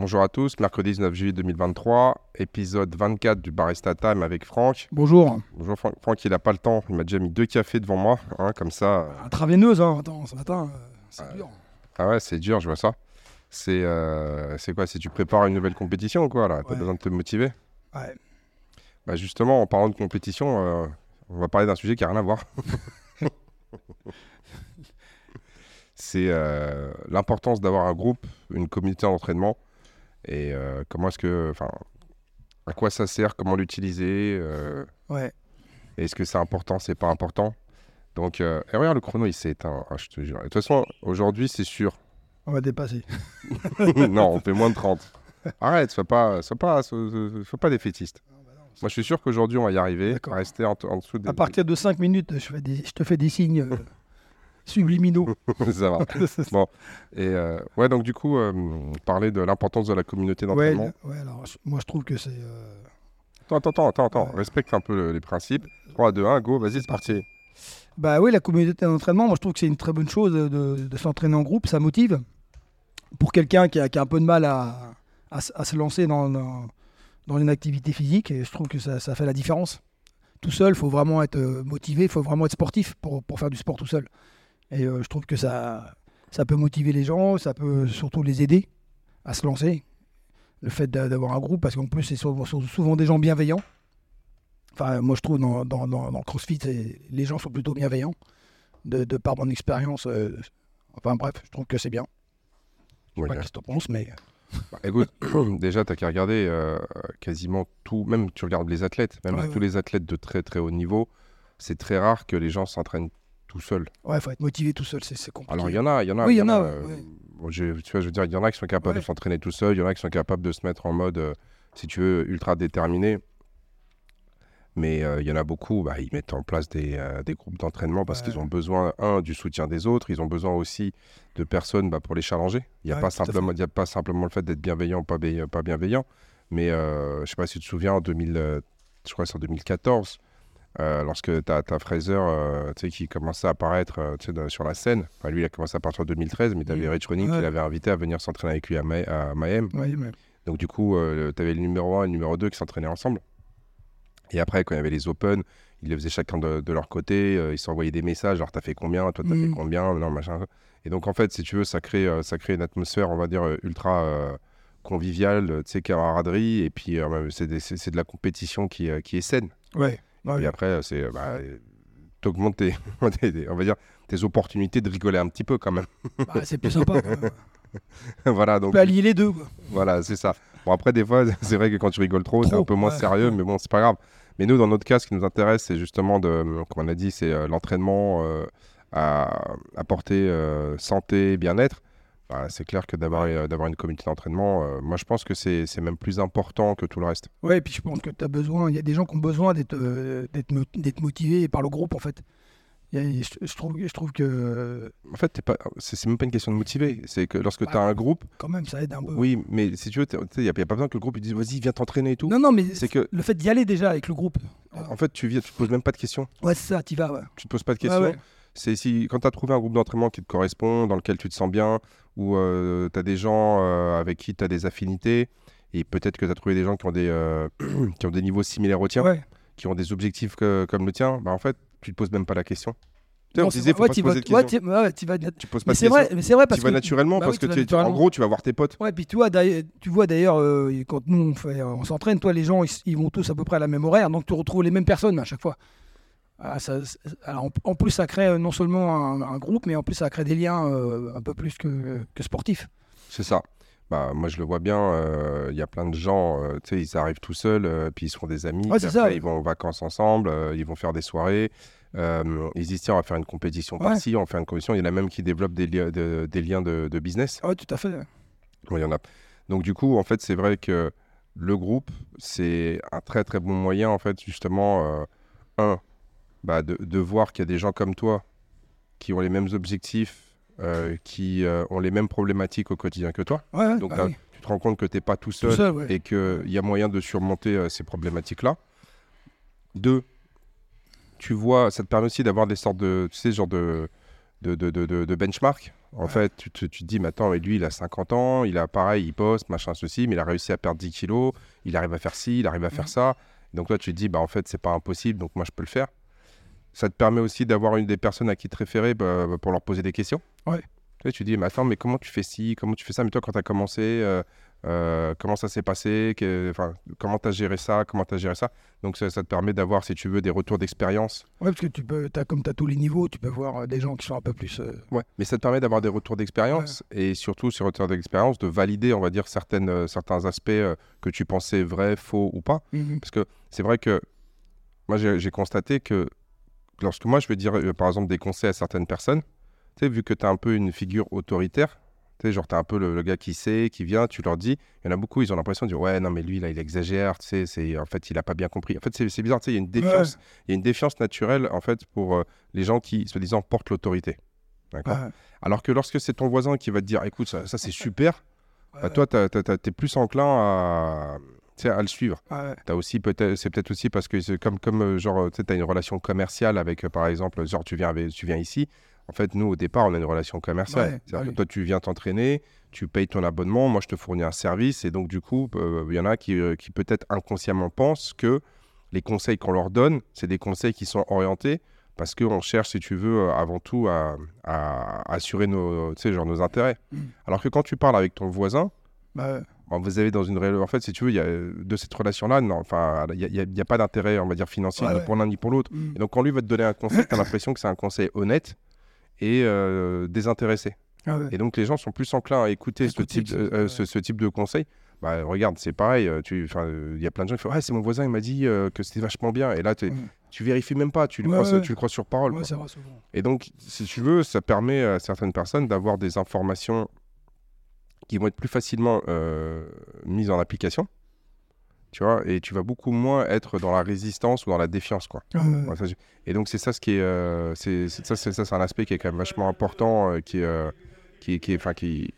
Bonjour à tous, mercredi 19 juillet 2023, épisode 24 du Barista Time avec Franck. Bonjour. Bonjour Franck, Franck il n'a pas le temps, il m'a déjà mis deux cafés devant moi, hein, comme ça. Intraveineuse, hein. attends, ce matin, euh, c'est dur. Ah ouais, c'est dur, je vois ça. C'est euh, c'est quoi Si tu prépares une nouvelle compétition ou quoi là? T'as Ouais. besoin de te motiver? Ouais. Bah justement, en parlant de compétition, euh, on va parler d'un sujet qui n'a rien à voir. c'est euh, l'importance d'avoir un groupe, une communauté d'entraînement et euh, comment est-ce que, enfin, à quoi ça sert, comment l'utiliser, euh, Ouais. est-ce que c'est important, c'est pas important? Donc, euh, et regarde le chrono, il s'est éteint, ah, je te jure. De toute façon, aujourd'hui, c'est sûr. On va dépasser. non, on fait moins de 30. Arrête, sois pas, sois pas, sois, sois pas défaitiste. Moi, je suis sûr qu'aujourd'hui, on va y arriver. Rester en, en dessous des. À partir de 5 minutes, je, fais des- je te fais des signes euh, subliminaux. Ça va. Bon. Et euh, ouais, donc du coup, euh, parler de l'importance de la communauté d'entraînement. ouais, alors moi je trouve que c'est. euh, Attends, attends, attends, attends. Ouais. Respecte un peu le- les principes. 3, 2, 1, go, vas-y, c'est parti. Bah oui, la communauté d'entraînement, moi je trouve que c'est une très bonne chose de, de- s'entraîner en groupe, ça motive. Pour quelqu'un qui a, qui a un peu de mal à, à se lancer dans, dans, dans une activité physique, et je trouve que ça, ça fait la différence. Tout seul, il faut vraiment être euh, motivé, il faut vraiment être sportif pour, pour faire du sport tout seul. Et euh, je trouve que ça, ça peut motiver les gens, ça peut surtout les aider à se lancer. Le fait d'a- d'avoir un groupe, parce qu'en plus, c'est souvent, souvent des gens bienveillants. Enfin, moi, je trouve dans, dans, dans, dans CrossFit, les gens sont plutôt bienveillants. De, de par mon expérience, euh, enfin bref, je trouve que c'est bien. Je sais Ouais, pas ce que tu penses, mais Bah, écoute, déjà, t'as qu'à regarder euh, quasiment tout, même tu regardes les athlètes, même Ouais, tous ouais. les athlètes de très très haut niveau, c'est très rare que les gens s'entraînent tout seuls. ouais, faut être motivé tout seul, c'est compliqué. Alors il y en a, il y en a. Oui, il y en a, euh, ouais. bon, je, tu vois, je veux dire, il y en a qui sont capables Ouais. de s'entraîner tout seuls, il y en a qui sont capables de se mettre en mode, euh, si tu veux, ultra déterminé. Mais euh, il y en a beaucoup, bah, ils mettent en place des, des groupes d'entraînement parce Ouais. qu'ils ont besoin, un, du soutien des autres, ils ont besoin aussi de personnes bah, pour les challenger. Il n'y a, pas simplement- y a pas simplement le fait d'être bienveillant ou pas, pas bienveillant. Mais je sais pas si tu te souviens, en 2000, euh, je crois que c'est en 2014, euh, lorsque tu as, Fraser euh, qui commençait à apparaître euh, sur la scène. Enfin, lui, il a commencé à partir en 2013, mais tu avais Mm. Rich Running qui l'avait invité à venir s'entraîner avec lui à, Ma- à Mayhem. Ouais, mais- Donc, du coup, tu avais le numéro 1 et le numéro 2 qui s'entraînaient ensemble. Et après, quand il y avait les Open, ils les faisaient chacun de, de leur côté. euh, ils s'envoyaient des messages. Alors, t'as fait combien Toi, t'as Mm. fait combien Non, machin. Et donc, en fait, si tu veux, ça crée, euh, ça crée une atmosphère, on va dire, euh, ultra euh, conviviale, euh, tu sais, camaraderie. Et puis, euh, c'est de la compétition qui, euh, qui est saine. ouais, ouais, Et après, euh, c'est. euh, Bah, T'augmentes tes, on va dire, tes opportunités de rigoler un petit peu quand même. bah, c'est plus sympa. voilà, On donc peut allier les deux. quoi. voilà, c'est ça. Bon, après, des fois, c'est vrai que quand tu rigoles trop, c'est un peu moins ouais. sérieux, mais bon, c'est pas grave. Mais nous, dans notre cas, ce qui nous intéresse, c'est justement, de, comme on a dit, c'est euh, l'entraînement euh, à apporter euh, santé, bien-être. Bah, c'est clair que d'avoir euh, d'avoir une communauté d'entraînement, euh, moi, je pense que c'est c'est même plus important que tout le reste. Ouais, et puis je pense que tu as besoin, il y a des gens qui ont besoin d'être euh, d'être mo- d'être motivés par le groupe en fait. Il y a- je, je trouve, je trouve que En fait, t'es pas- c'est c'est même pas une question de motiver. C'est que lorsque Bah, tu as un groupe, quand même ça aide un peu. oui, mais si tu veux, il n'y a, pas besoin que le groupe il dise vas-y, viens t'entraîner et tout. Non, non, mais C'est que, le fait d'y aller déjà avec le groupe. en fait, tu viens, tu te poses même pas de questions. Ouais, c'est ça, t'y vas. Ouais. Tu te poses pas de Ouais, questions. ouais. C'est si quand tu as trouvé un groupe d'entraînement qui te correspond, dans lequel tu te sens bien, où tu as des gens euh, avec qui tu as des affinités, et peut-être que tu as trouvé des gens qui ont des, euh, qui ont des niveaux similaires au tien, Ouais. qui ont des objectifs que- comme le tien, bah en fait, tu te poses même pas la question. Tu sais, on Tu poses pas Mais c'est vrai, mais c'est vrai parce tu vas que naturellement bah parce oui, que tu en gros, tu vas voir tes potes. Ouais, puis tu vois, d'ailleurs- euh, quand nous on, fait, on s'entraîne, toi, les gens, ils, ils vont tous à peu près à la même horaire, donc tu retrouves les mêmes personnes à chaque fois. Ah, ça- alors, en, plus, ça crée euh, non seulement un, un groupe, mais en plus, ça crée des liens euh, un peu plus que, que sportifs. C'est ça. Bah, moi, je le vois bien. euh, Il y a plein de gens, euh, tu sais, ils arrivent tout seuls, puis ils se font des amis. Ouais, ça. Ils vont en vacances ensemble, ils vont faire des soirées. ils se disent, tiens, on va faire une compétition Ouais. par-ci, on va faire une compétition. Il y en a même qui développent des, li- de- des liens de, de business. Ouais, tout à fait. Il y en a. Donc, du coup, en fait, c'est vrai que le groupe, c'est un très, très bon moyen, en fait, justement, un, bah, de, de voir qu'il y a des gens comme toi qui ont les mêmes objectifs, euh, qui euh, ont les mêmes problématiques au quotidien que toi. Ouais, Donc bah là, oui. tu te rends compte que tu n'es pas tout Tout seul, seul, ouais. et qu'il y a moyen de surmonter euh, ces problématiques-là. Deux, tu vois, ça te permet aussi d'avoir des sortes de, tu sais, genre de, de, de, de, de- benchmark. En fait, tu te, tu te dis, mais attends, mais lui, il a 50 ans, il a pareil, il poste, machin, ceci, mais il a réussi à perdre 10 kilos, il arrive à faire ci, il arrive à faire ça. Donc toi, tu te dis, bah en fait, c'est pas impossible, donc moi, je peux le faire. Ça te permet aussi d'avoir une des personnes à qui te référer bah, pour leur poser des questions. Ouais. Tu sais, tu dis, mais attends, mais comment tu fais ci, comment tu fais ça? Mais toi, quand tu as commencé, euh, euh, comment ça s'est passé? Que- Comment tu as géré ça? Comment tu as géré ça? Donc ça, ça te permet d'avoir, si tu veux, des retours d'expérience. Ouais, parce que tu peux, as, comme tu as tous les niveaux, tu peux voir euh, des gens qui sont un peu plus. euh, Ouais. Mais ça te permet d'avoir des retours d'expérience et surtout, sur retours d'expérience, de valider, on va dire, certaines, certains aspects que tu pensais vrais, faux ou pas. Parce que c'est vrai que moi, j'ai constaté que lorsque moi, je vais dire, euh, par exemple, des conseils à certaines personnes, tu sais, vu que tu as un peu une figure autoritaire, tu sais, genre, tu as un peu le, le gars qui sait, qui vient, tu leur dis, il y en a beaucoup, ils ont l'impression de dire, ouais, non, mais lui, là, il exagère, tu sais, c'est- en fait, il n'a pas bien compris. En fait, c'est bizarre, tu sais, il y a une défiance, il y a une défiance naturelle, en fait, pour euh, les gens qui, soi-disant, portent l'autorité. D'accord? Ouais, Alors que lorsque c'est ton voisin qui va te dire, écoute, ça, ça, c'est super, ouais, bah, toi, tu es plus enclin à, à le suivre. ouais, T'as aussi peut-être, c'est peut-être aussi parce que comme comme euh, genre, tu t'as une relation commerciale avec, euh, par exemple, genre tu viens avec- tu viens ici. En fait, nous au départ, on a une relation commerciale. Ouais, C'est-à-dire bah que toi, tu viens t'entraîner, tu payes ton abonnement, moi je te fournis un service, et donc du coup, euh, il y en a qui, euh, qui peut-être inconsciemment pensent que les conseils qu'on leur donne, c'est des conseils qui sont orientés parce qu'on cherche, si tu veux, avant tout à, à assurer nos, genre nos intérêts. Mm. Alors que quand tu parles avec ton voisin, bah. Bon, vous avez dans une ré- en fait si tu veux il y a euh, de cette relation là non enfin il y a- pas d'intérêt on va dire financier Ouais, ni ouais. pour l'un ni pour l'autre Mm. et donc quand lui va te donner un conseil tu as l'impression que c'est un conseil honnête et euh, désintéressé Ah ouais. et donc les gens sont plus enclins à écouter ce type euh, ce, ce type de conseil bah regarde c'est pareil euh, il y a plein de gens qui font ouais c'est mon voisin il m'a dit euh, que c'était vachement bien et là Mm. tu vérifies même pas tu le, Ouais, crois, ouais. tu le crois sur parole Ouais. Et donc, si tu veux, ça permet à certaines personnes d'avoir des informations qui vont être plus facilement euh, mises en application. Tu vois, et tu vas beaucoup moins être dans la résistance ou dans la défiance, quoi. Ouais, ça, et donc, c'est ça ce qui est. euh, c'est, c'est- ça, c'est, ça, c'est un aspect qui est quand même vachement important, euh, qui, est, euh, qui, qui, enfin, qui,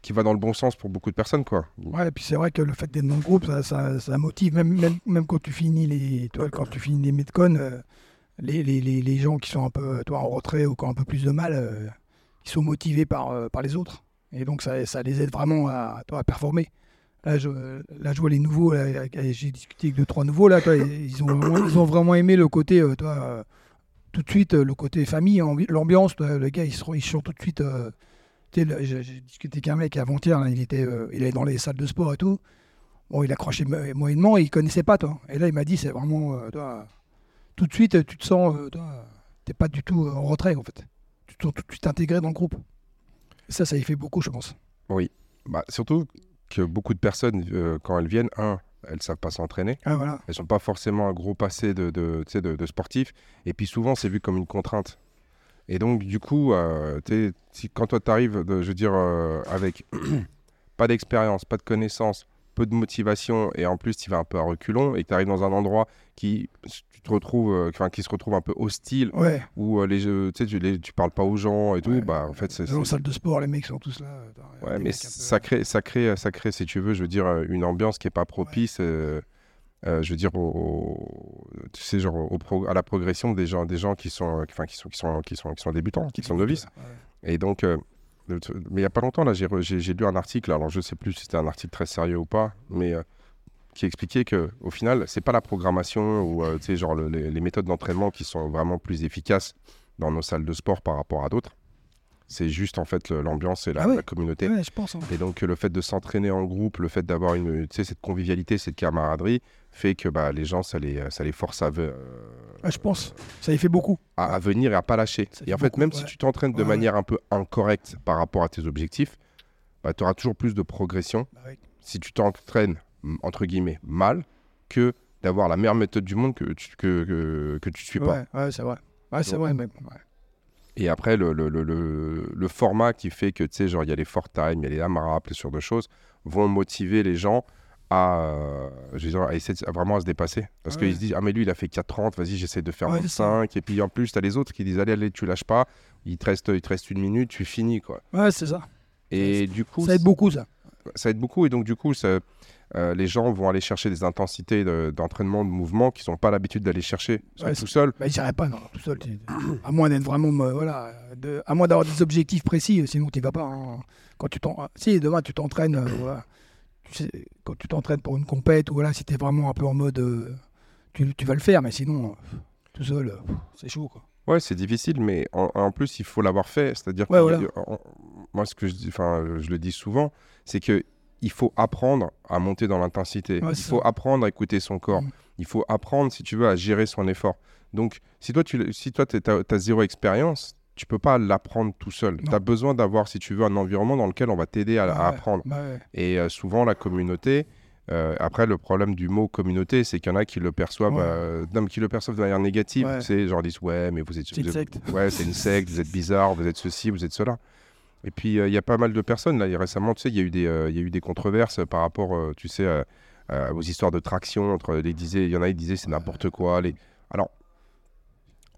qui va dans le bon sens pour beaucoup de personnes, quoi. Ouais, et puis c'est vrai que le fait d'être dans le groupe, ça, ça, ça motive, même, même, même quand tu finis les, toi, quand tu finis les Metcon, euh, les, les, les, les gens qui sont un peu toi, en retrait ou qui ont un peu plus de mal, euh, ils sont motivés par, euh, par les autres. Et donc ça, ça les aide vraiment à, performer. Là je, là, je vois les nouveaux, j'ai discuté avec deux, trois nouveaux, là, toi, ils, ont, ils ont vraiment aimé le côté, euh, toi, euh, tout de suite, euh, le côté famille, ambi- l'ambiance, le gars, ils, se, ils sont tout de suite... J'ai discuté avec un mec avant-hier, il était, il est dans les salles de sport et tout. Bon, il accrochait mo- moyennement, il connaissait pas, toi. Et là, il m'a dit, c'est vraiment, toi, tout de suite, tu te sens, pas du tout en retrait, en fait. Tu te sens tout de suite intégré dans le groupe. Ça, ça y fait beaucoup, je pense. Bah, surtout que beaucoup de personnes, euh, quand elles viennent, un, elles savent pas s'entraîner. Ah, voilà. Elles sont pas forcément un gros passé de, de, de, de sportifs. Et puis souvent, c'est vu comme une contrainte. Et donc, du coup, euh, si, quand toi, tu arrives, je veux dire, euh, avec pas d'expérience, pas de connaissances, peu de motivation, et en plus, tu vas un peu à reculons, et tu arrives dans un endroit qui, tu te retrouves, euh, enfin, qui se retrouve un peu hostile, Ouais. où euh, les, jeux- tu sais, tu, les- tu parles pas aux gens et tout, Ouais. bah, en fait, c'est... C'est- salle de sport, les mecs sont tous là. euh, Ouais, mais ça crée, ça, crée, ça crée, si tu veux, je veux dire, une ambiance qui est pas propice, euh, euh, je veux dire, au, au- tu sais, genre, au pro- à la progression des gens, des gens qui sont, enfin, qui sont, qui sont, qui sont, qui sont débutants, qui sont novices. Ouais. Et donc, euh, le mais il y a pas longtemps, là, j'ai lu un article, alors je sais plus si c'était un article très sérieux ou pas, mais euh, qui expliquait que, au final, c'est pas la programmation ou, euh, tu sais, genre, le- les, les méthodes d'entraînement qui sont vraiment plus efficaces dans nos salles de sport par rapport à d'autres. C'est juste, en fait, l'ambiance et la, Ah ouais. la communauté. Ouais, je pense. hein. Et donc, le fait de s'entraîner en groupe, le fait d'avoir une, tu sais, cette convivialité, cette camaraderie, fait que bah, les gens, ça les, ça les force à, euh, Ouais, je pense. Ça y fait beaucoup. à, à venir et à pas lâcher. Ça Et en fait, beaucoup, même si tu t'entraînes de manière un peu incorrecte par rapport à tes objectifs, bah, tu auras toujours plus de progression Bah si tu t'entraînes, entre guillemets, mal, que d'avoir la meilleure méthode du monde que tu, que, que, que tu suis pas. Ouais, c'est vrai. Ouais, c'est vrai. Ouais. Et après, le, le, le, le, format qui fait que, tu sais, genre, il y a les fort time, il y a les AMRAP, ce genre de choses, vont motiver les gens à, euh, dire, à essayer de- à vraiment à se dépasser. Parce Ouais. qu'ils se disent, ah, mais lui, il a fait 4,30, vas-y, j'essaie de faire Ouais, c'est ça. 25. Et puis, en plus, tu as les autres qui disent, allez, allez, tu lâches pas, il te reste, il te reste une minute, tu finis, quoi. Ouais, c'est ça. Et du coup, Ça aide beaucoup, ça. ça aide beaucoup et donc du coup, ça, euh, les gens vont aller chercher des intensités de- d'entraînement, de, mouvement qu'ils n'ont pas l'habitude d'aller chercher Ouais, tout seul. Bah, j'irais pas non, tout seul. à moins d'être vraiment, euh, voilà, de- à moins d'avoir des objectifs précis, euh, sinon tu vas pas. hein. Quand tu si demain tu t'entraînes, euh, voilà, tu sais, quand tu t'entraînes pour une compète voilà, si t'es vraiment un peu en mode, tu, tu vas le faire, mais sinon, tout seul, c'est chaud quoi. Ouais, c'est difficile, mais en, en plus, il faut l'avoir fait. C'est-à-dire Ouais, que voilà. moi, ce que je dis, enfin, je le dis souvent, c'est que il faut apprendre à monter dans l'intensité. Ouais, il c'est faut apprendre à écouter son corps. Mm. Il faut apprendre, si tu veux, à gérer son effort. Donc, si toi, tu si toi, as, zéro expérience, tu peux pas l'apprendre tout seul. Tu as besoin d'avoir, si tu veux, un environnement dans lequel on va t'aider à, à ouais, apprendre. bah ouais. Et euh, souvent, la communauté. euh, après, le problème du mot communauté, c'est qu'il y en a qui le perçoivent, Ouais. euh, non, qui le perçoivent de manière négative. Ouais. Sais, genre ils disent ouais, mais vous êtes, C'est une vous êtes- secte. ouais, c'est une secte, vous êtes bizarre, vous êtes ceci, vous êtes cela. Et puis euh, il y a pas mal de personnes là. et Récemment, tu sais, il y a eu des, euh, il y a eu des controverses par rapport, euh, tu sais, aux histoires de traction entre les disaient, il y en a qui disaient c'est n'importe quoi. Les... Alors.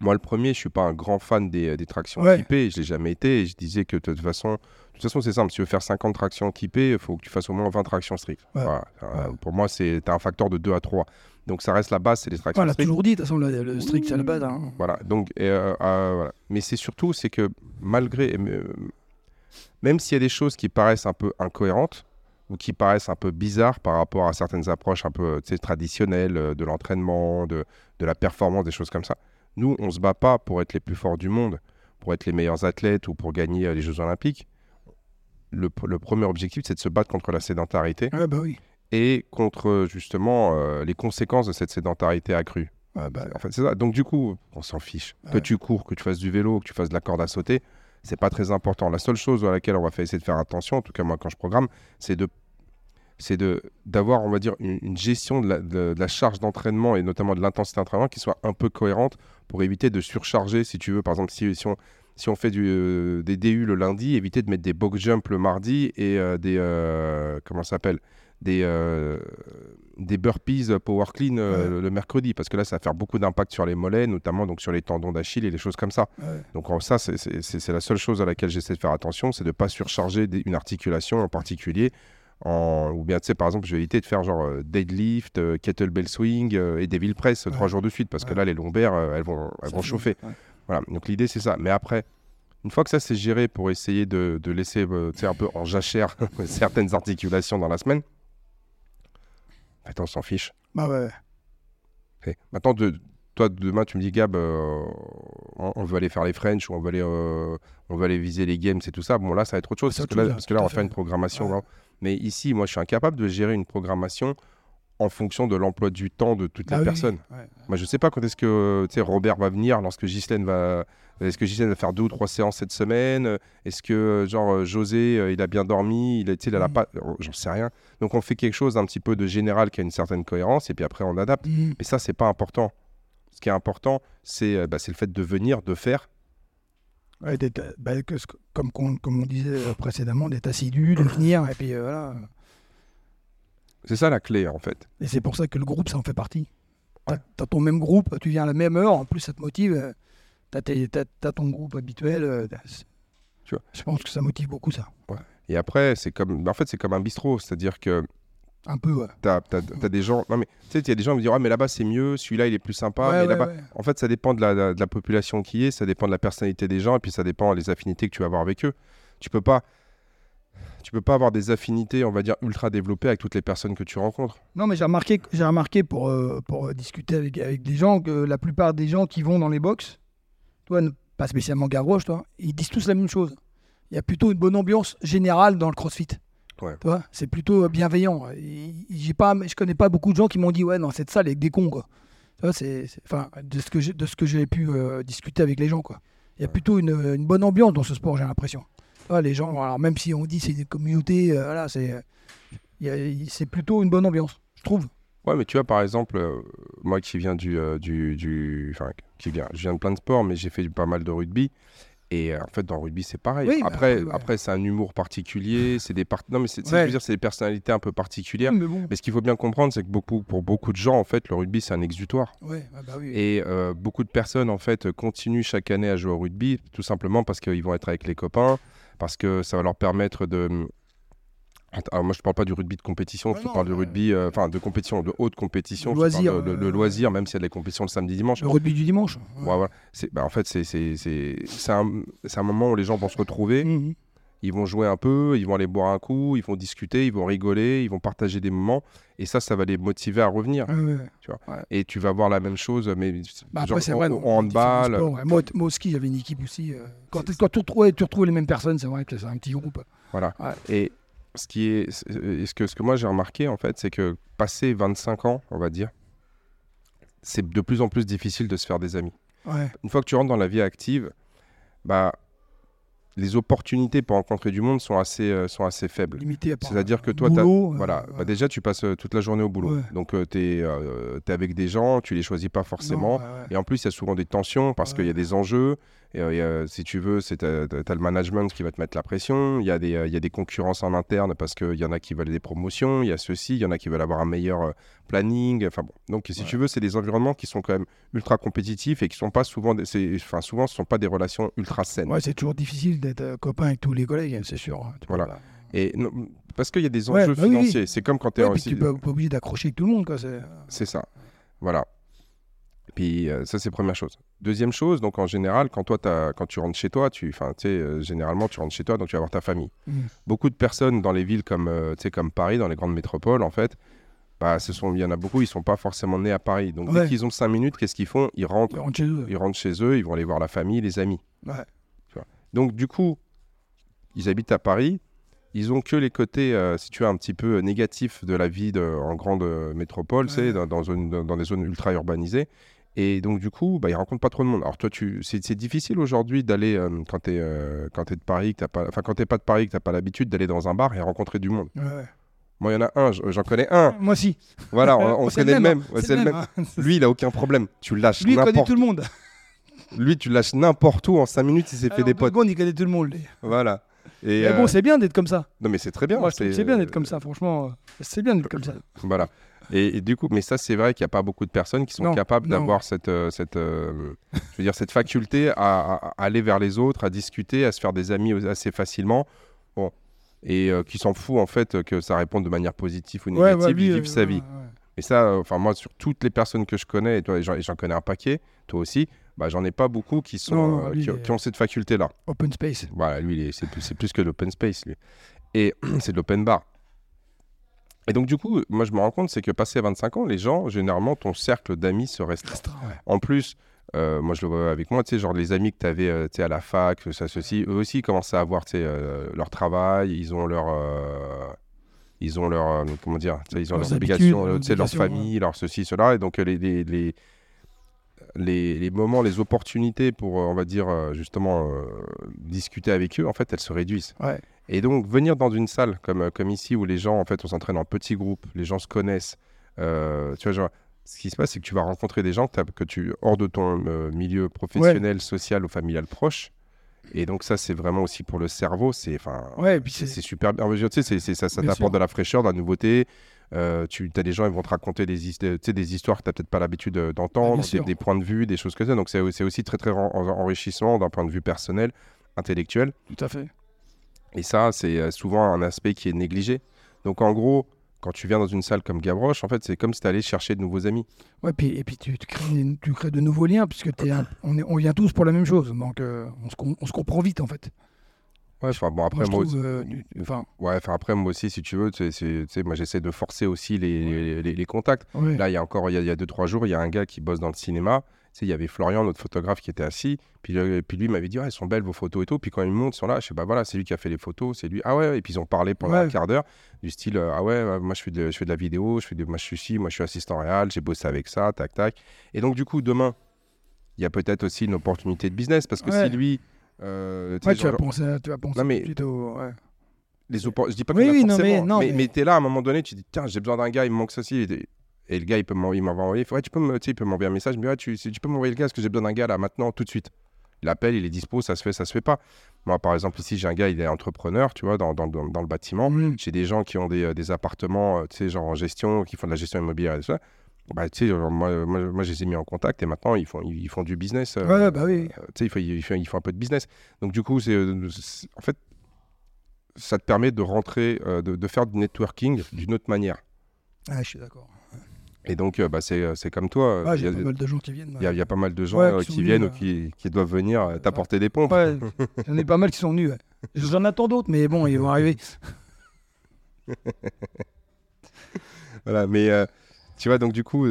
Moi, le premier, je suis pas un grand fan des, des tractions Ouais. équipées. Je l'ai jamais été. Et je disais que de toute façon, de toute façon, c'est simple. Si tu veux faire 50 tractions équipées, il faut que tu fasses au moins 20 tractions strictes. Ouais. Voilà. Ouais. Pour moi, c'est as un facteur de 2 à 3. Donc ça reste la base, c'est les tractions Ouais, on l'a strictes. toujours dit, de toute façon, le, le strict, c'est la base. hein. Voilà. Donc, et, euh, euh, voilà. Mais c'est surtout, c'est que malgré, euh, même s'il y a des choses qui paraissent un peu incohérentes ou qui paraissent un peu bizarres par rapport à certaines approches un peu sais, traditionnelles euh, de l'entraînement, de, de la performance, des choses comme ça, nous, on se bat pas pour être les plus forts du monde, pour être les meilleurs athlètes ou pour gagner euh, les Jeux Olympiques. Le, pr- le premier objectif, c'est de se battre contre la sédentarité Ouais, bah oui. et contre justement euh, les conséquences de cette sédentarité accrue. Ouais, bah, En fait, c'est ça. Donc, du coup, on s'en fiche. Que Ouais. tu cours, que tu fasses du vélo, que tu fasses de la corde à sauter, c'est pas très important. La seule chose à laquelle on va essayer de faire attention, en tout cas moi quand je programme, c'est de c'est d'avoir on va dire une, gestion de la, charge d'entraînement et notamment de l'intensité d'entraînement qui soit un peu cohérente pour éviter de surcharger si tu veux par exemple si, on si on fait euh, des DU le lundi éviter de mettre des box jump le mardi et euh, des euh, comment ça s'appelle? Des euh, des burpees power clean euh, Ouais. le, mercredi parce que là ça va faire beaucoup d'impact sur les mollets notamment donc sur les tendons d'Achille et les choses comme ça ouais. donc en ça, c'est- la seule chose à laquelle j'essaie de faire attention, c'est de ne pas surcharger des- une articulation en particulier. En, ou bien, tu sais, par exemple, je vais éviter de faire genre euh, deadlift, euh, kettlebell swing et devil press trois jours de suite, parce que là, les lombaires, elles vont, elles vont chauffer. Voilà, donc l'idée, c'est ça. Mais après, une fois que ça, c'est géré pour essayer de, de laisser, euh, un peu en jachère certaines articulations dans la semaine, en fait, on s'en fiche. Bah ouais. Maintenant, de, toi, demain, tu me dis, Gab, euh, on, on veut aller faire les French ou on veut aller, euh, on veut aller viser les games et tout ça. Bon, là, ça va être autre chose. Parce que, là, chose, parce que là, tout on va faire fait. une programmation. Ouais. Mais ici, moi, je suis incapable de gérer une programmation en fonction de l'emploi du temps de toutes Ah les oui, personnes. ouais. Moi, je sais pas quand est-ce que tu sais, Robert va venir, lorsque Ghislaine va. Est-ce que Ghislaine va faire deux ou trois séances cette semaine? Est-ce que, genre, José, euh, il a bien dormi? Il a, il a la Mm. pas. oh, J'en sais rien. Donc, on fait quelque chose d'un petit peu de général qui a une certaine cohérence, et puis après, on adapte. Mhm. Mais ça, c'est pas important. Ce qui est important, c'est euh, bah, le fait de venir, de faire. Ouais, euh, bah, que comme, comme on disait précédemment, d'être assidu, de venir, et puis euh, voilà. C'est ça la clé, en fait. Et c'est pour ça que le groupe, ça en fait partie. T'as, t'as ton même groupe, tu viens à la même heure, en plus ça te motive. euh, T'as, t'as ton groupe habituel. euh, Tu vois. Je pense que ça motive beaucoup ça. Et après, c'est comme, en fait, c'est comme un bistrot, c'est-à-dire que Un peu, ouais. t'as as, des gens. Non mais tu sais, il y a des gens qui vont dire ah mais là-bas c'est mieux, celui-là il est plus sympa, Ouais, mais ouais, là-bas. ouais. En fait, ça dépend de la, de la population qui est, ça dépend de la personnalité des gens, et puis ça dépend des affinités que tu vas avoir avec eux. Tu peux pas, tu peux pas avoir des affinités, on va dire ultra développées avec toutes les personnes que tu rencontres. Non, mais j'ai remarqué, j'ai remarqué pour, euh, pour euh, discuter avec, avec des gens que la plupart des gens qui vont dans les box, toi, pas spécialement Gavroche, toi, ils disent tous la même chose. Il y a plutôt une bonne ambiance générale dans le CrossFit. Ouais. C'est plutôt euh, bienveillant. J'ai pas, je connais pas beaucoup de gens qui m'ont dit ouais, dans cette salle avec des cons quoi. C'est, c'est- enfin, de ce que j'ai, de ce que j'ai pu euh, discuter avec les gens quoi. Il y a Ouais. plutôt une, une bonne ambiance dans ce sport, j'ai l'impression. Les gens, alors même si on dit c'est des communautés, euh, voilà, c'est, c'est plutôt une bonne ambiance, je trouve. Ouais, mais tu vois, par exemple, euh, moi qui viens du, euh, du, du- enfin, qui vient, je viens de plein de sports, mais j'ai fait pas mal de rugby. Et en fait, dans le rugby, c'est pareil. Oui, bah, après, après, ouais. après, c'est un humour particulier, c'est des part... non, mais c'est, Ouais. dire, c'est des personnalités un peu particulières. Mais bon. Mais ce qu'il faut bien comprendre, c'est que beaucoup, pour beaucoup de gens, en fait, le rugby, c'est un exutoire. Ouais, ah bah oui. Et euh, beaucoup de personnes, en fait, continuent chaque année à jouer au rugby, tout simplement parce qu'ils vont être avec les copains, parce que ça va leur permettre de, Attends, alors moi, je te parle pas du rugby de compétition, Ah je non, parle du rugby, euh, enfin de compétition, de haute compétition. Le je te parle loisir, de- loisir, même s'il y a des compétitions le samedi, dimanche. Le rugby du dimanche. Ouais, voilà. Bah, en fait, c'est, un, un moment où les gens vont se retrouver, Mhm. Ils vont jouer un peu, ils vont aller boire un coup, ils vont discuter, ils vont rigoler, ils vont partager des moments, et ça, ça va les motiver à revenir. Ouais, ouais. Et tu vas voir la même chose, mais Bah, genre après, au- vrai. au handball. sports. Moi, moi, au ski, j'avais une équipe aussi. euh, Quand, tu, tu retrouvais les mêmes personnes, c'est vrai que c'est un petit groupe. Voilà. Et ce qui est, et ce que, ce que moi j'ai remarqué en fait, c'est que passé 25 ans, on va dire, c'est de plus en plus difficile de se faire des amis. Ouais. Une fois que tu rentres dans la vie active, bah, les opportunités pour rencontrer du monde sont assez, euh, sont assez faibles. Limité à part C'est-à-dire que toi, boulot, euh, Voilà, ouais. Bah, déjà tu passes euh, toute la journée au boulot. Ouais. Donc tu es, avec des gens, tu les choisis pas forcément. Non, ouais, ouais. Et en plus, il y a souvent des tensions parce qu'il y a des enjeux. Et, euh, si tu veux, tu as, le management qui va te mettre la pression. Il y, a des, euh, il y a des concurrences en interne parce qu'il y en a qui veulent des promotions. Il y a ceux-ci, il y en a qui veulent avoir un meilleur euh, planning. Enfin bon. Donc, si Ouais. tu veux, c'est des environnements qui sont quand même ultra compétitifs et qui sont pas souvent. Enfin, souvent, ce sont pas des relations ultra saines. Ouais, c'est toujours difficile d'être copain avec tous les collègues, hein, c'est sûr. hein, Voilà. pas- Et non, parce qu'il y a des Ouais, enjeux bah oui, oui. financiers. C'est comme quand tu es Ouais, puis tu peux pas obligé d'accrocher tout le monde. C'est... C'est ça. Voilà. Puis euh, ça, c'est première chose. Deuxième chose, donc en général, quand, toi, quand tu rentres chez toi, tu, euh, généralement, tu rentres chez toi, donc tu vas voir ta famille. Mm. Beaucoup de personnes dans les villes comme, euh, comme Paris, dans les grandes métropoles, en fait, bah, ce sont, il y en a beaucoup, ils sont pas forcément nés à Paris. Donc dès qu'ils ont cinq minutes, qu'est-ce qu'ils font? Ils rentrent, Ils rentrent chez eux. ils rentrent chez eux, ils vont aller voir la famille, les amis. Ouais. Donc du coup, ils habitent à Paris. Ils ont que les côtés, euh, si tu veux, un petit peu négatifs de la vie de- en grande euh, métropole, Ouais. dans, dans- dans des zones ultra urbanisées. Et donc du coup, bah, ils rencontrent pas trop de monde. Alors toi, tu, c'est, difficile aujourd'hui d'aller euh, quand tu es quand t'es de Paris, que t'as pas, enfin quand t'es pas de Paris, que t'as pas l'habitude d'aller dans un bar et rencontrer du monde. Ouais, ouais. Moi, il y en a un, j'en connais un. Moi aussi. Voilà, on, on connaît le même. hein. Ouais, c'est le même. hein. Lui, il a aucun problème. Tu lâches Lui, il connaît tout le monde. Lui, tu lâches n'importe où en 5 minutes, il s'est fait des potes. secondes, il connaît tout le monde. lui. Voilà. Et Mais euh, bon, c'est bien d'être comme ça. non, mais c'est très bien. Moi, c'est bien d'être comme ça, franchement. euh, C'est bien d'être comme ça. Voilà. Et, et du coup, mais ça, c'est vrai qu'il n'y a pas beaucoup de personnes qui sont Non, capables d'avoir cette, euh, cette, euh, je veux dire, cette faculté à, aller vers les autres, à discuter, à se faire des amis assez facilement. Bon. Et euh, qui s'en fout en fait que ça réponde de manière positive ou négative, ouais, lui, vivent sa vie. ouais. Et ça, enfin moi, sur toutes les personnes que je connais, et toi, et j'en connais un paquet, toi aussi, bah, j'en ai pas beaucoup qui, sont, Non, non, lui, qui, il ont cette faculté-là. Open space. Voilà, lui, il est- c'est plus, plus que l'open space, lui. Et c'est de l'open bar. Et donc, du coup, moi, je me rends compte, c'est que passé 25 ans, les gens, généralement, ton cercle d'amis se restreint. Ouais. En plus, euh, moi, je le vois avec moi, tu sais, genre les amis que tu avais à la fac, ça, ceci, eux aussi, ils commencent à avoir, euh, leur travail, ils ont leur... euh, ils ont leur, euh, comment dire, ils ont Leurs leurs obligations, leurs euh, tu sais, leur obligations, famille, leur ceci, cela, et donc euh, les, les, les, les, les moments, les opportunités pour, euh, on va dire, euh, justement, euh, discuter avec eux, en fait, elles se réduisent. Ouais. Et donc, venir dans une salle comme, comme ici, où les gens, en fait, on s'entraîne en petits groupes, les gens se connaissent, euh, tu vois, genre, ce qui se passe, c'est que tu vas rencontrer des gens que, que tu, hors de ton euh, milieu professionnel, social ou familial proche. Et donc, ça, c'est vraiment aussi pour le cerveau, c'est, enfin, Ouais, c'est super bien. Tu sais, ça, t'apporte de la fraîcheur, de la nouveauté. Euh, tu as des gens, ils vont te raconter des, his- des histoires que tu n'as peut-être pas l'habitude Ah, d'entendre, bien des, points de vue, des choses comme ça. Donc, c'est aussi très, très en- en- enrichissant d'un point de vue personnel, intellectuel. Tout à fait. Et ça, c'est euh, souvent un aspect qui est négligé. Donc, en gros, quand tu viens dans une salle comme Gavroche, en fait, c'est comme si tu allais chercher de nouveaux amis. Ouais, puis, et puis tu, tu crées, tu crées de nouveaux liens, puisque un- on, est, on vient tous pour la même chose. Donc euh, on, se, on se comprend vite, en fait. Ouais, enfin, bon, après, Moi, moi, trouve, euh, du- ouais, enfin, après, moi aussi, si tu veux, tu sais, moi, j'essaie de forcer aussi les, les- les contacts. ouais. Là, il y a encore, il y a, il y a deux, trois jours, il y a un gars qui bosse dans le cinéma. Tu sais, il y avait Florian, notre photographe, qui était assis. Puis, euh, puis lui m'avait dit, ouais, elles sont belles vos photos et tout. Puis quand ils montent, ils sont là. Je sais, bah voilà, c'est lui qui a fait les photos, c'est lui. Ah ouais, et puis ils ont parlé pendant un quart d'heure du style, euh, ah ouais, moi je fais, de, je fais de la vidéo, je fais de, moi je suis ici, moi je suis assistant réel, j'ai bossé avec ça, tac, tac. Et donc, du coup, demain, il y a peut-être aussi une opportunité de business parce que si lui. Euh, tu sais, Ouais, tu vas penser, tu vas penser Non, mais- plutôt. Ouais. les je dis pas Oui, a oui, non, forcément, mais- non, mais, mais- mais t'es là à un moment donné, tu dis tiens, j'ai besoin d'un gars, il me manque ceci. Et, le gars, il peut m'en- il fait, ouais, tu peux m'envoyer un message, mais ouais, tu, tu peux m'envoyer le gars, parce que j'ai besoin d'un gars là maintenant, tout de suite. Il appelle, il est dispo, ça se fait, ça se fait pas. Moi, par exemple, ici, j'ai un gars, il est entrepreneur, tu vois, dans, dans, dans, dans le bâtiment. J'ai des gens qui ont des, euh, des appartements, euh, tu sais, genre en gestion, qui font de la gestion immobilière et tout ça. Bah, tu sais, moi, moi, moi, je les ai mis en contact et maintenant, ils font, ils, ils font du business. euh, bah oui. euh, tu sais, il faut, il, faut, il faut un peu de business. Donc, du coup, c'est, euh, en fait, ça te permet de rentrer, de, de faire du networking d'une autre manière. Ah, je suis d'accord. Et donc, euh, bah, c'est c'est comme toi. Ah, il y a- pas mal de gens qui viennent. il y, a- y a pas mal de gens Ouais, qui viennent ou qui, qui doivent venir t'apporter des pompes. Ouais, j'en ai pas mal qui sont venus. J'en attends d'autres, mais bon, ils vont arriver. Voilà, mais euh, tu vois, donc du coup,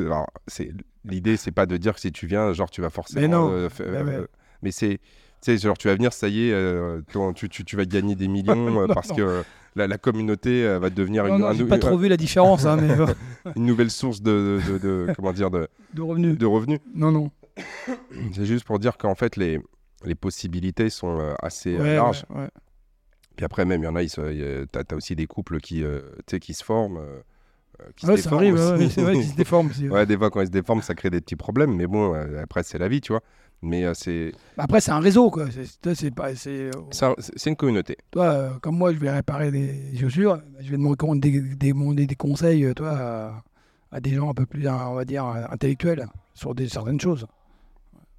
c'est l'idée, c'est pas de dire que si tu viens, genre, tu vas forcément. Mais non. euh, Bah ouais. euh, mais c'est. Tu sais, genre, tu vas venir, ça y est, euh, tu, tu, tu vas gagner des millions euh, Non, parce non. que euh, la, la communauté va devenir Non, une, non, un j'ai pas trop vu la différence, hein, mais une nouvelle source de, de, de- de- comment dire, de, de revenus. de revenus. Non, non. C'est juste pour dire qu'en fait, les, les possibilités sont assez Ouais, larges. ouais, ouais. Puis après, même, il y en a, ils se- il y a- t'as as aussi des couples qui, euh, tu qui se forment. euh, euh, qui se Ouais, ça déforment arrive, ouais, c'est vrai qu'ils se déforment aussi. ouais. Des fois, quand ils se déforment, ça crée des petits problèmes. Mais bon, euh, après, c'est la vie, tu vois. Mais euh, c'est Bah, Après, c'est un réseau, quoi. C'est- pas. c'est- c'est un- une communauté. Toi, euh, comme moi, je vais réparer des chaussures, je vais demander des, des, demander des conseils, toi, à, à des gens un peu plus, on va dire, intellectuels sur des, certaines choses.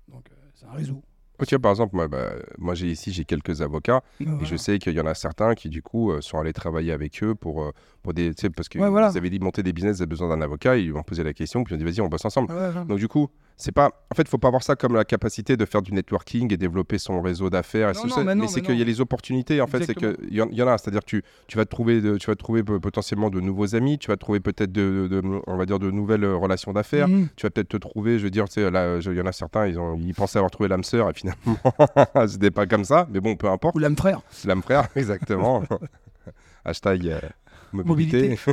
Donc, euh, c'est un réseau. Oh, tu vois, par exemple, moi, bah, moi j'ai ici j'ai quelques avocats et je sais qu'il y en a certains qui du coup euh, sont allés travailler avec eux pour, euh, pour des, tu sais, parce Ouais, voilà. avaient dit monter des business, ils avaient besoin d'un avocat, ils m'ont posé la question, puis ils ont dit vas-y, on bosse ensemble. Ouais, ouais. Donc du coup, c'est pas, en fait, faut pas voir ça comme la capacité de faire du networking et développer son réseau d'affaires. Non, mais non, c'est mais qu'il y a les opportunités. En fait, c'est que il y, en- il y en a. C'est-à-dire que tu, tu vas te trouver, de- tu vas te trouver potentiellement de nouveaux amis, tu vas trouver peut-être de, on va dire de nouvelles euh, relations d'affaires. Mhm. Tu vas peut-être te trouver, je veux dire, là, il y en a certains, ils ont, ils pensaient avoir trouvé l'âme sœur et finalement, c'était pas comme ça. Mais bon, peu importe. Ou l'âme frère. L'âme frère, exactement. Hashtag euh, mobilité. Mobilité.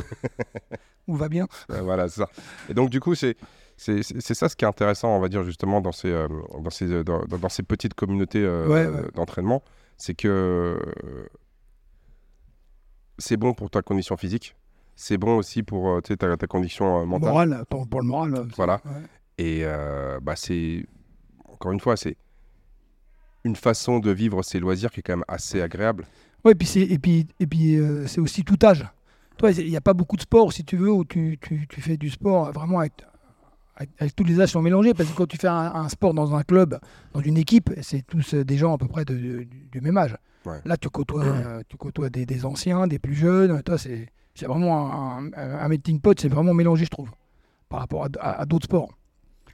Ou va bien. Euh, voilà, c'est ça. Et donc, du coup, c'est. C'est ça ce qui est intéressant, on va dire, justement, dans ces, euh, dans ces, euh, dans, ces petites communautés euh, Ouais, ouais. d'entraînement. C'est que c'est bon pour ta condition physique. C'est bon aussi pour ta, ta condition mentale. Moral, pour, pour le moral. c'est- Voilà. ouais. Et bah, c'est. Encore une fois, c'est une façon de vivre ses loisirs qui est quand même assez agréable. Ouais, et puis c'est et puis et puis euh, aussi tout âge. Toi, il n'y a pas beaucoup de sports si tu veux où tu, tu, tu fais du sport vraiment avec tous les âges sont mélangés parce que quand tu fais un, un sport dans un club, dans une équipe, c'est tous euh, des gens à peu près de- de- du, même âge. Ouais. Là, tu côtoies, euh, tu côtoies des, des anciens, des plus jeunes. Toi, c'est c'est vraiment un, un, un melting pot, c'est vraiment mélangé, je trouve, par rapport à, à- à d'autres sports.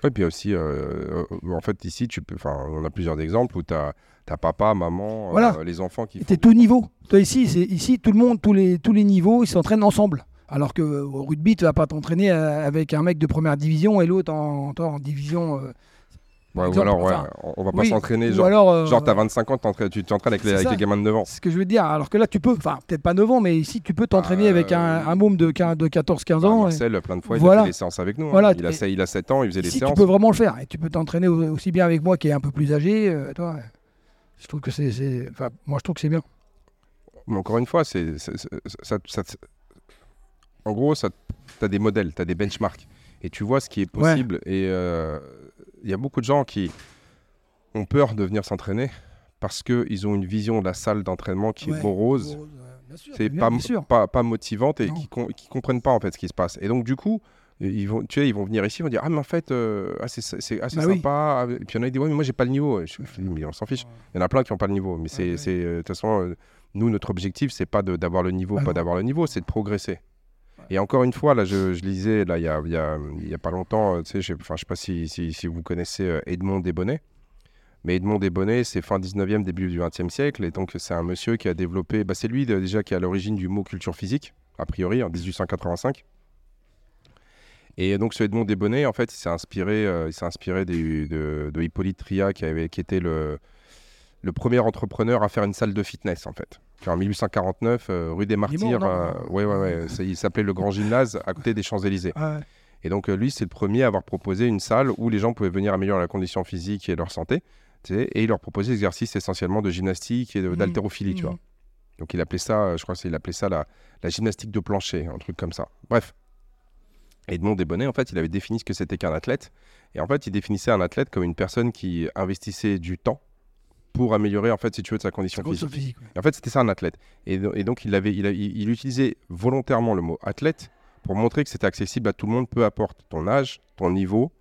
Et puis aussi, euh, en fait, ici, tu peux, on a plusieurs exemples où tu as, papa, maman, euh, les enfants qui font t'es tout niveau. Toi ici, ici tout le monde, tous les tous les niveaux, ils s'entraînent ensemble. Alors que euh, au rugby, tu vas pas t'entraîner euh, avec un mec de première division et l'autre en, division. euh, Ouais, ou alors, ouais, enfin, on, on va pas oui, s'entraîner, genre, alors, euh, genre t'as 25 ans, tu t'entraînes avec, les, avec les gamins de 9 ans. C'est ce que je veux dire. Alors que là, tu peux, enfin, peut-être pas 9 ans, mais ici, tu peux t'entraîner Bah, avec un, euh, un môme de, quin- de 14-15 Bah, ans. et- Marcel, plein de fois, il Voilà. a fait des séances avec nous. hein. Voilà, Il, a, et- il a 7 ans, il faisait des Ici, tu séances. peux vraiment le faire. Et tu peux t'entraîner au- aussi bien avec moi qui est un peu plus âgé. toi, je trouve que c'est. Enfin, moi, je trouve que c'est bien. Mais encore une fois, c'est, c'est- c'est- ça, ça- ça- en gros, tu as des modèles, tu as des benchmarks. Et tu vois ce qui est Ouais. possible. Et euh, il y a beaucoup de gens qui ont peur de venir s'entraîner parce qu'ils ont une vision de la salle d'entraînement qui Ouais. est morose, Bien sûr, c'est pas, pas, pas motivante et qui, com- qui comprennent pas en fait ce qui se passe. Et donc, du coup, ils vont, tu sais, ils vont venir ici, ils vont dire Ah, mais en fait, euh, ah, c'est, assez Bah oui. sympa. Et puis il y en a qui disent Ouais, mais moi, j'ai pas le niveau. Et je je dis, mais on s'en fiche. Il y en a plein qui n'ont pas le niveau. Mais c'est, ouais. euh, de toute façon, euh, nous, notre objectif, c'est pas d'avoir le niveau, Bah pas d'avoir le niveau, c'est de progresser. Et encore une fois, là, je, lisais, là, il y a, pas longtemps, euh, tu sais, je, je sais pas si, vous connaissez euh, Edmond Desbonnets. Mais Edmond Desbonnets, c'est fin 19e, début du 20e siècle. Et donc, c'est un monsieur qui a développé. Bah, c'est lui déjà qui est à l'origine du mot culture physique, a priori, en 1885. Et donc, ce Edmond Desbonnets, en fait, il s'est inspiré, euh, il s'est inspiré de, Hippolyte Tria, qui, avait, qui était le premier entrepreneur à faire une salle de fitness, en fait. Qui, En 1849, euh, rue des Martyrs. euh, ouais, ouais, ouais. c'est- Il s'appelait le Grand Gymnase à côté des Champs-Élysées. Ouais. Et donc, euh, lui, c'est le premier à avoir proposé une salle où les gens pouvaient venir améliorer la condition physique et leur santé. tu sais, et il leur proposait des exercices essentiellement de gymnastique et Mhm. d'haltérophilie, tu vois. Donc, il appelait ça, je crois qu'il appelait ça la, la gymnastique de plancher, un truc comme ça. Bref. Edmond Desbonnets, en fait, il avait défini ce que c'était qu'un athlète. Et en fait, il définissait un athlète comme une personne qui investissait du temps pour améliorer, en fait, si tu veux, de sa condition Condition physique. physique, ouais. Et en fait, c'était ça un athlète. Et, do- et donc, il, avait, il, a- il- il utilisait volontairement le mot athlète pour montrer que c'était accessible à tout le monde, peu importe ton âge, ton niveau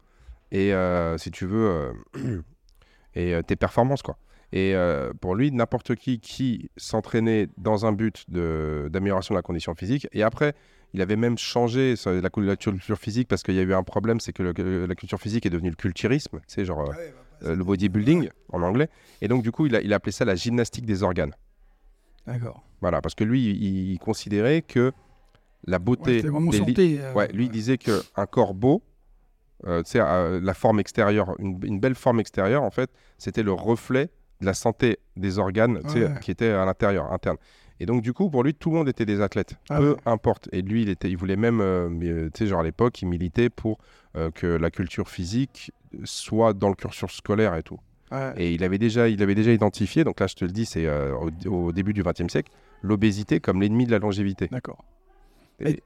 et, euh, si tu veux, euh, et euh, tes performances, quoi. Et pour lui, n'importe qui qui s'entraînait dans un but d'amélioration de la condition physique, et après, il avait même changé la, culture physique parce qu'il y a eu un problème, c'est que le- la culture physique est devenue le culturisme, tu sais, genre le bodybuilding en anglais. Et donc, du coup, il a, il a appelé ça la gymnastique des organes. D'accord. Voilà, parce que lui, il, il considérait que la Ouais, beauté. c'était vraiment santé. euh, Ouais, lui, il disait qu'un corps beau, euh, tu sais, euh, la forme extérieure, une, une belle forme extérieure, en fait, c'était le reflet de la santé des organes Ouais. qui étaient à l'intérieur, interne. Et donc, du coup, pour lui, tout le monde était des athlètes, Ah peu ouais. importe. Et lui, il, était, il voulait même, euh, euh, tu sais, genre à l'époque, il militait pour euh, que la culture physique soit dans le cursus scolaire et tout. ouais. Et il avait déjà, il avait déjà identifié, donc là, je te le dis, c'est euh, au, au début du XXe siècle, l'obésité comme l'ennemi de la longévité. D'accord. Et,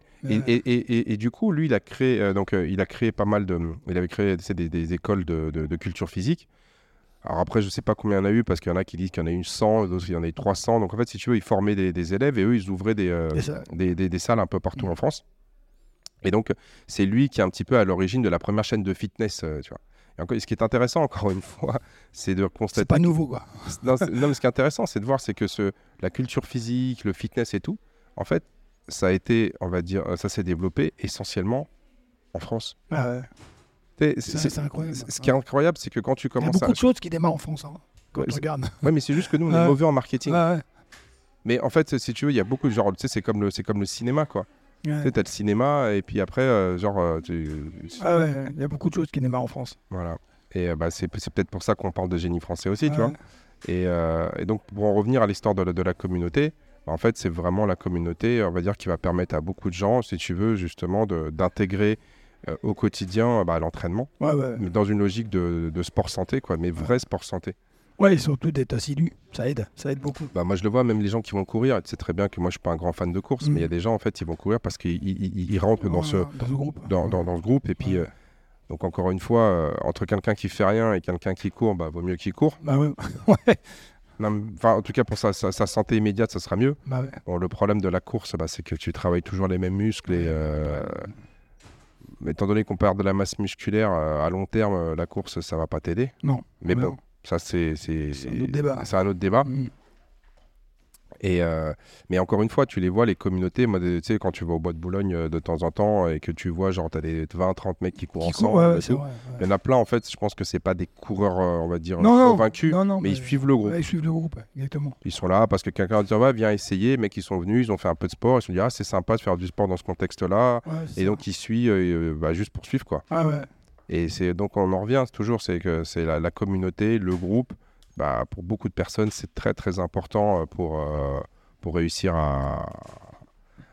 et, et- et du coup, lui, il a créé, euh, donc, euh, il a créé pas mal de, il avait créé des, des écoles de, de- de culture physique. Alors après, je sais pas combien il y en a eu parce qu'il y en a qui disent qu'il y en a eu 100, d'autres il y en a eu 300. Donc en fait, si tu veux, ils formaient des, des élèves et eux, ils ouvraient des, euh, des, des- salles un peu partout en France. Et donc, c'est lui qui est un petit peu à l'origine de la première chaîne de fitness, euh, tu vois. Et encore, ce qui est intéressant, encore une fois, c'est de constater C'est pas nouveau, quoi. non, mais ce qui est intéressant, c'est de voir, c'est que ce, la culture physique, le fitness et tout, en fait, ça a été, on va dire, euh, ça s'est développé essentiellement en France. Ah ouais. C'est incroyable. ce qui est incroyable, c'est que quand tu Il y a commences beaucoup à. de choses qui démarrent en France. hein, quand Ouais, regarde. Ouais, mais c'est juste que nous, on est Ouais. mauvais en marketing. Ouais, ouais. Mais en fait, si tu veux, il y a beaucoup de genre, tu sais, c'est comme le, c'est comme le cinéma, quoi. Tu Ouais. sais, t'as le cinéma et puis après, euh, genre, euh, tu- Ah ouais, il y a beaucoup de choses qui démarrent en France. voilà. Et euh, bah, c'est, peut-être pour ça qu'on parle de génie français aussi, tu vois. Et, et donc, pour en revenir à l'histoire de, la- de la communauté, bah, en fait, c'est vraiment la communauté, on va dire, qui va permettre à beaucoup de gens, si tu veux, justement, d'intégrer au quotidien bah, l'entraînement, Ouais, ouais. mais dans une logique de, de sport santé, quoi, mais vrai sport santé. Ouais, et surtout d'être assidu. Ça aide. Ça aide beaucoup. Bah, moi, je le vois, même les gens qui vont courir, tu sais très bien que moi, je suis pas un grand fan de course, Mm. mais il y a des gens, en fait, ils vont courir parce qu'ils ils- ils- rentrent dans, ce, Ouais, dans ce groupe. dans, dans- dans ce groupe. Et puis, Ouais. euh, donc, encore une fois, euh, entre quelqu'un qui fait rien et quelqu'un qui court, bah, vaut mieux qu'il court. Bah ouais. ouais. Non, en tout cas, pour sa, sa- sa santé immédiate, ça sera mieux. Bah ouais. Bon, le problème de la course, bah, c'est que tu travailles toujours les mêmes muscles. Et, euh, étant donné qu'on perd de la masse musculaire, euh, à long terme, la course, ça va pas t'aider. Non. Mais bon, non. Ça, c'est c'est- C'est un autre débat. c'est un autre débat. Mm. Et, euh, mais encore une fois, tu les vois, les communautés. Moi, tu sais, quand tu vas au bois de Boulogne euh, de temps en temps et que tu vois, genre, tu as des 20-30 mecs qui courent Qui ensemble. ouais, ouais, c'est. Il y en a plein, en fait, je pense que c'est pas des coureurs, euh, on va dire, Non, convaincus, non, non, mais ils mais- suivent le groupe. Ouais, ils suivent le groupe, exactement. Ils sont là parce que quelqu'un dit ouais, viens essayer. Les mecs, ils sont venus, ils ont fait un peu de sport. Ils se sont dit ah, c'est sympa de faire du sport dans ce contexte-là. Et ça. donc, ils suivent euh, bah, juste pour suivre, quoi. Ah ouais. Et c'est donc, on en revient toujours, c'est que c'est la, la communauté, le groupe. Bah, pour beaucoup de personnes, c'est très, très important euh, pour, euh, pour réussir à,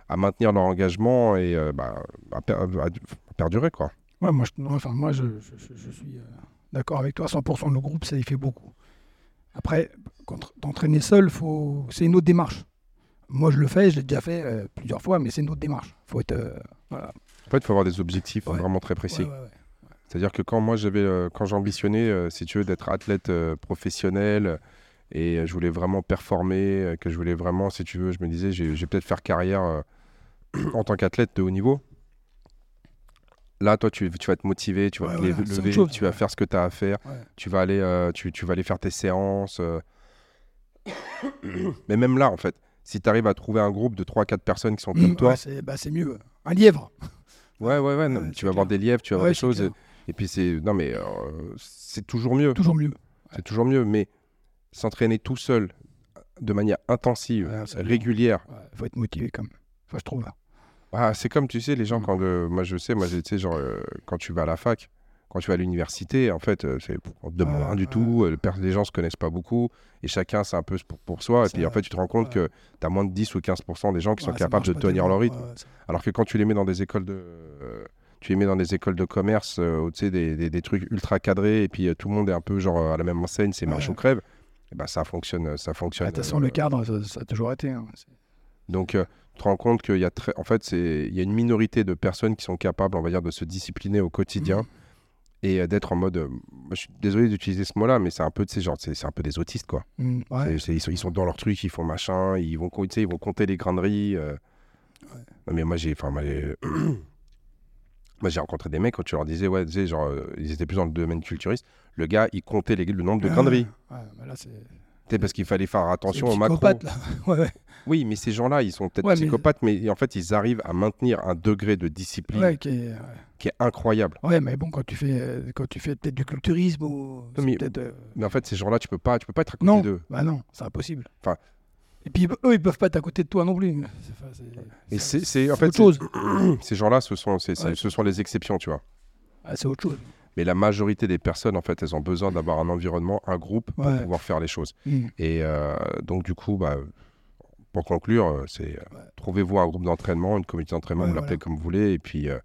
à maintenir leur engagement et euh, bah, à, per- à- à perdurer, quoi. Ouais, moi, je, enfin, moi je, je- suis euh, d'accord avec toi. 100% le groupe, ça y fait beaucoup. Après, quand t'entraîner seul, faut... c'est une autre démarche. Moi, je le fais, je l'ai déjà fait euh, plusieurs fois, mais c'est une autre démarche. Faut être. euh, voilà. En fait, il faut avoir des objectifs Ouais. vraiment très précis. Ouais, ouais. C'est-à-dire que quand moi j'avais, euh, quand j'ambitionnais, euh, si tu veux, d'être athlète euh, professionnel et je voulais vraiment performer, que je voulais vraiment, si tu veux, je me disais, j'ai, je vais peut-être faire carrière en tant qu'athlète de haut niveau. Là, toi, tu, tu vas te motiver, tu vas Ouais, te voilà, lever, chose, tu vas ouais. faire ce que tu as à faire, Ouais. tu vas aller, euh, tu, tu vas aller faire tes séances. euh. Mais même là, en fait, si tu arrives à trouver un groupe de 3-4 personnes qui sont comme Mm, toi, c'est bah, c'est mieux. Un lièvre. ouais, ouais, ouais, non, tu vas avoir clair. des lièvres, tu vas avoir des choses. clair. Et, puis, c'est, non, mais euh, c'est toujours mieux. Toujours mieux. C'est toujours mieux, mais s'entraîner tout seul, de manière intensive, Ouais, c'est régulière. Ouais, faut être motivé quand même. Enfin, je trouve. Ah, c'est comme, tu sais, les gens, Mm. quand euh, moi je sais, moi, tu sais, genre, euh, quand tu vas à la fac, quand tu vas à l'université, en fait, c'est, on te demande rien du tout, les gens se connaissent pas beaucoup, et chacun, c'est un peu pour, pour soi, et puis en fait, tu te rends compte que tu as moins de 10 ou 15% des gens qui sont capables de tenir leur rythme. Alors que quand tu les mets dans des écoles de. Euh, tu les mets dans des écoles de commerce, euh, tu sais, des, des- des trucs ultra cadrés, et puis euh, tout le monde est un peu genre euh, à la même enseigne, c'est marche Ouais. ou crève, et ben ça fonctionne. Ça fonctionne Ouais, De toute façon, euh, le cadre, ça, ça a toujours été. hein. Donc, euh, tu te rends compte qu'il y a très, en fait, c'est, il y a une minorité de personnes qui sont capables, on va dire, de se discipliner au quotidien Mhm. et euh, d'être en mode. euh, je suis désolé d'utiliser ce mot-là, mais c'est un peu, tu sais, genre, c'est, un peu des autistes, quoi. Mm, ouais. C'est- ils, sont, ils sont dans leur truc, ils font machin, ils vont, co- tu sais, ils vont compter les riz. euh. Non, mais moi, j'ai, enfin, moi, j'ai- rencontré des mecs quand tu leur disais, ouais, tu sais, genre, euh, ils étaient plus dans le domaine culturiste. Le gars, il comptait les- le nombre de grains de riz. Ouais, mais là, c'est. C'est parce qu'il fallait faire attention C'est au macro. psychopathe, là. ouais, ouais. Oui, mais ces gens-là, ils sont peut-être Ouais, psychopathes, mais... en fait, ils arrivent à maintenir un degré de discipline qui est- qui est incroyable. ouais, mais bon, quand tu fais, euh, quand tu fais peut-être du culturisme ou. c'est mais- peut-être, euh, Mais en fait, ces gens-là, tu peux pas, tu peux pas être à côté Non, d'eux. bah non, c'est impossible. Enfin- Et puis eux, ils peuvent pas être à côté de toi non plus. Et c'est- en fait, autre chose. ces gens-là, ce sont, Ouais. ce sont les exceptions, tu vois. Ah, c'est autre chose. Mais la majorité des personnes, en fait, elles ont besoin d'avoir un environnement, un groupe pour Ouais. pouvoir faire les choses. Mm. Et euh, donc, du coup, bah, pour conclure, euh, c'est euh, Ouais. trouvez-vous un groupe d'entraînement, une communauté d'entraînement, Ouais, vous l'appelez voilà. comme vous voulez, et puis, euh,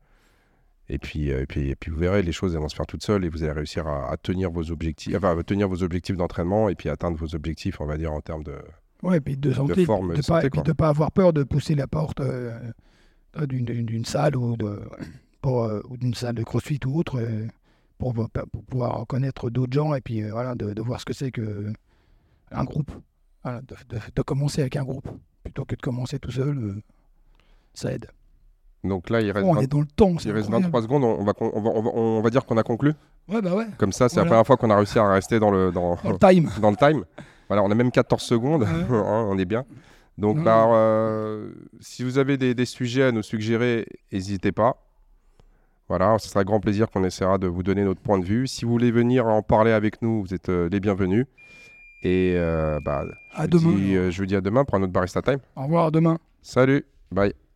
et, puis, et, puis, et puis vous verrez, les choses elles vont se faire toutes seules et vous allez réussir à, à tenir vos objectifs, enfin, à tenir vos objectifs d'entraînement et puis atteindre vos objectifs, on va dire, en termes de. Ouais, et puis de santé, forme, de, de pas, de avoir peur de pousser la porte euh, euh, d'une- salle ou de pour, euh, ou d'une salle de CrossFit ou autre euh, pour, pour pouvoir connaître d'autres gens et puis voilà de, de voir ce que c'est que un groupe. Voilà, de, commencer avec un groupe plutôt que de commencer tout seul, ça aide. Donc là, il reste, Oh, on 20 est dans le temps, c'est il reste incroyable. 23 secondes, on va, con- on va, on va, on va dire qu'on a conclu. Ouais, bah ouais, Comme ça, c'est la première fois qu'on a réussi à rester dans le, dans, dans le time. dans le time. Voilà, on a même 14 secondes, Ouais. Hein, on est bien. Donc, bah, euh, si vous avez des, des sujets à nous suggérer, n'hésitez pas. Voilà, ce sera avec grand plaisir qu'on essaiera de vous donner notre point de vue. Si vous voulez venir en parler avec nous, vous êtes euh, les bienvenus. Et euh, bah, je, À vous demain. dis, je vous dis à demain pour un autre Barista Time. Au revoir, à demain. Salut, bye.